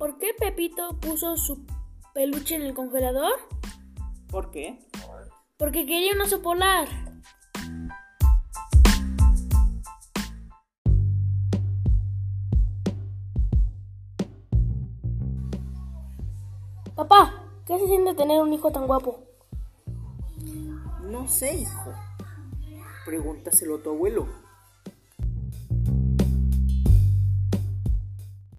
¿Por qué Pepito puso su peluche en el congelador? ¿Por qué? Porque quería un oso polar. Papá, ¿qué se siente tener un hijo tan guapo? No sé, hijo. Pregúntaselo a tu abuelo.